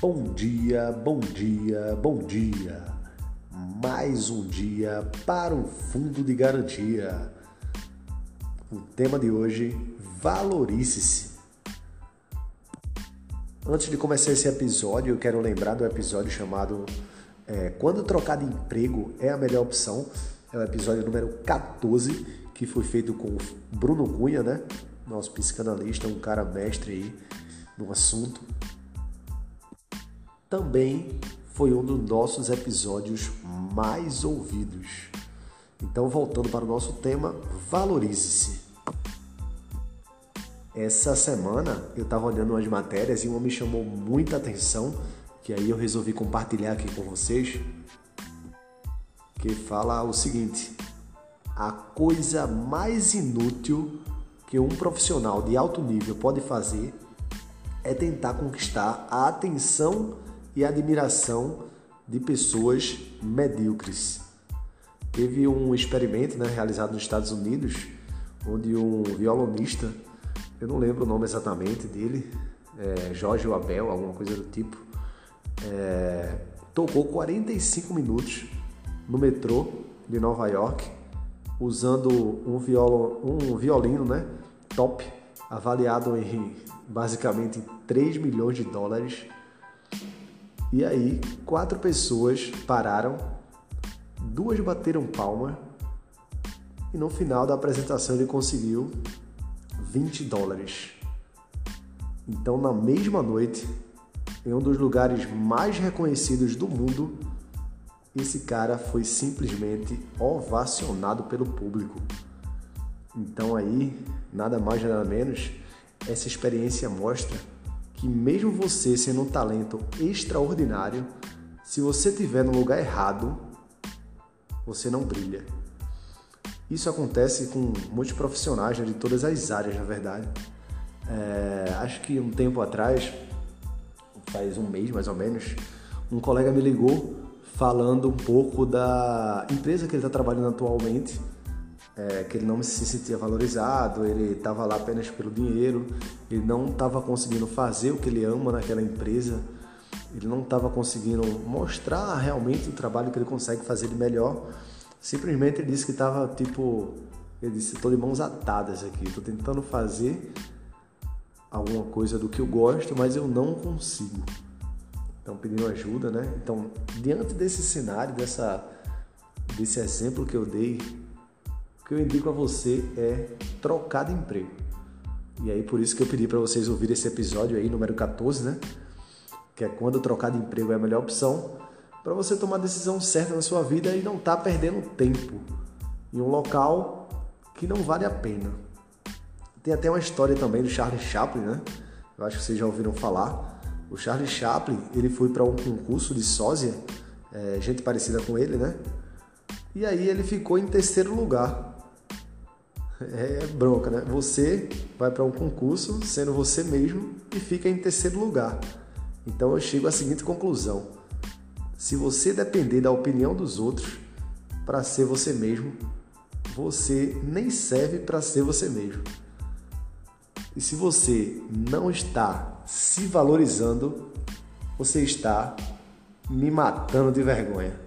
Bom dia, bom dia, bom dia. Mais um dia para o Fundo de Garantia. O tema de hoje: valorize-se. Antes de começar esse episódio, eu quero lembrar do episódio chamado é, Quando trocar de emprego é a melhor opção. É o episódio número 14, que foi feito com o Bruno Cunha, né? Nosso psicanalista, um cara mestre aí no assunto. Também foi um dos nossos episódios mais ouvidos. Então, voltando para o nosso tema, valorize-se. Essa semana eu estava olhando umas matérias e uma me chamou muita atenção, que aí eu resolvi compartilhar aqui com vocês, que fala o seguinte: a coisa mais inútil que um profissional de alto nível pode fazer é tentar conquistar a atenção e admiração de pessoas medíocres. Teve um experimento né, realizado nos Estados Unidos, onde um violonista, eu não lembro o nome exatamente dele, é, Jorge Abel, alguma coisa do tipo, é, tocou 45 minutos no metrô de Nova York, usando um, violo, um violino né, top, avaliado em basicamente 3 milhões de dólares e aí, quatro pessoas pararam, duas bateram palma e no final da apresentação ele conseguiu 20 dólares. Então, na mesma noite, em um dos lugares mais reconhecidos do mundo, esse cara foi simplesmente ovacionado pelo público. Então aí, nada mais nada menos, essa experiência mostra que mesmo você sendo um talento extraordinário, se você estiver no lugar errado, você não brilha. Isso acontece com muitos profissionais né, de todas as áreas, na verdade. É, acho que um tempo atrás, faz um mês mais ou menos, um colega me ligou falando um pouco da empresa que ele está trabalhando atualmente é, que ele não se sentia valorizado, ele estava lá apenas pelo dinheiro, ele não estava conseguindo fazer o que ele ama naquela empresa, ele não estava conseguindo mostrar realmente o trabalho que ele consegue fazer de melhor. Simplesmente ele disse que estava tipo, ele disse: estou de mãos atadas aqui, estou tentando fazer alguma coisa do que eu gosto, mas eu não consigo. Então pedindo ajuda, né? Então diante desse cenário, dessa desse exemplo que eu dei o que eu indico a você é trocar de emprego. E aí por isso que eu pedi para vocês ouvir esse episódio aí, número 14, né? Que é quando trocar de emprego é a melhor opção para você tomar a decisão certa na sua vida e não estar tá perdendo tempo em um local que não vale a pena. Tem até uma história também do Charlie Chaplin, né? Eu acho que vocês já ouviram falar. O Charlie Chaplin, ele foi para um concurso de sósia, é, gente parecida com ele, né? E aí ele ficou em terceiro lugar. É, é bronca, né? Você vai para um concurso sendo você mesmo e fica em terceiro lugar. Então eu chego à seguinte conclusão: se você depender da opinião dos outros para ser você mesmo, você nem serve para ser você mesmo. E se você não está se valorizando, você está me matando de vergonha.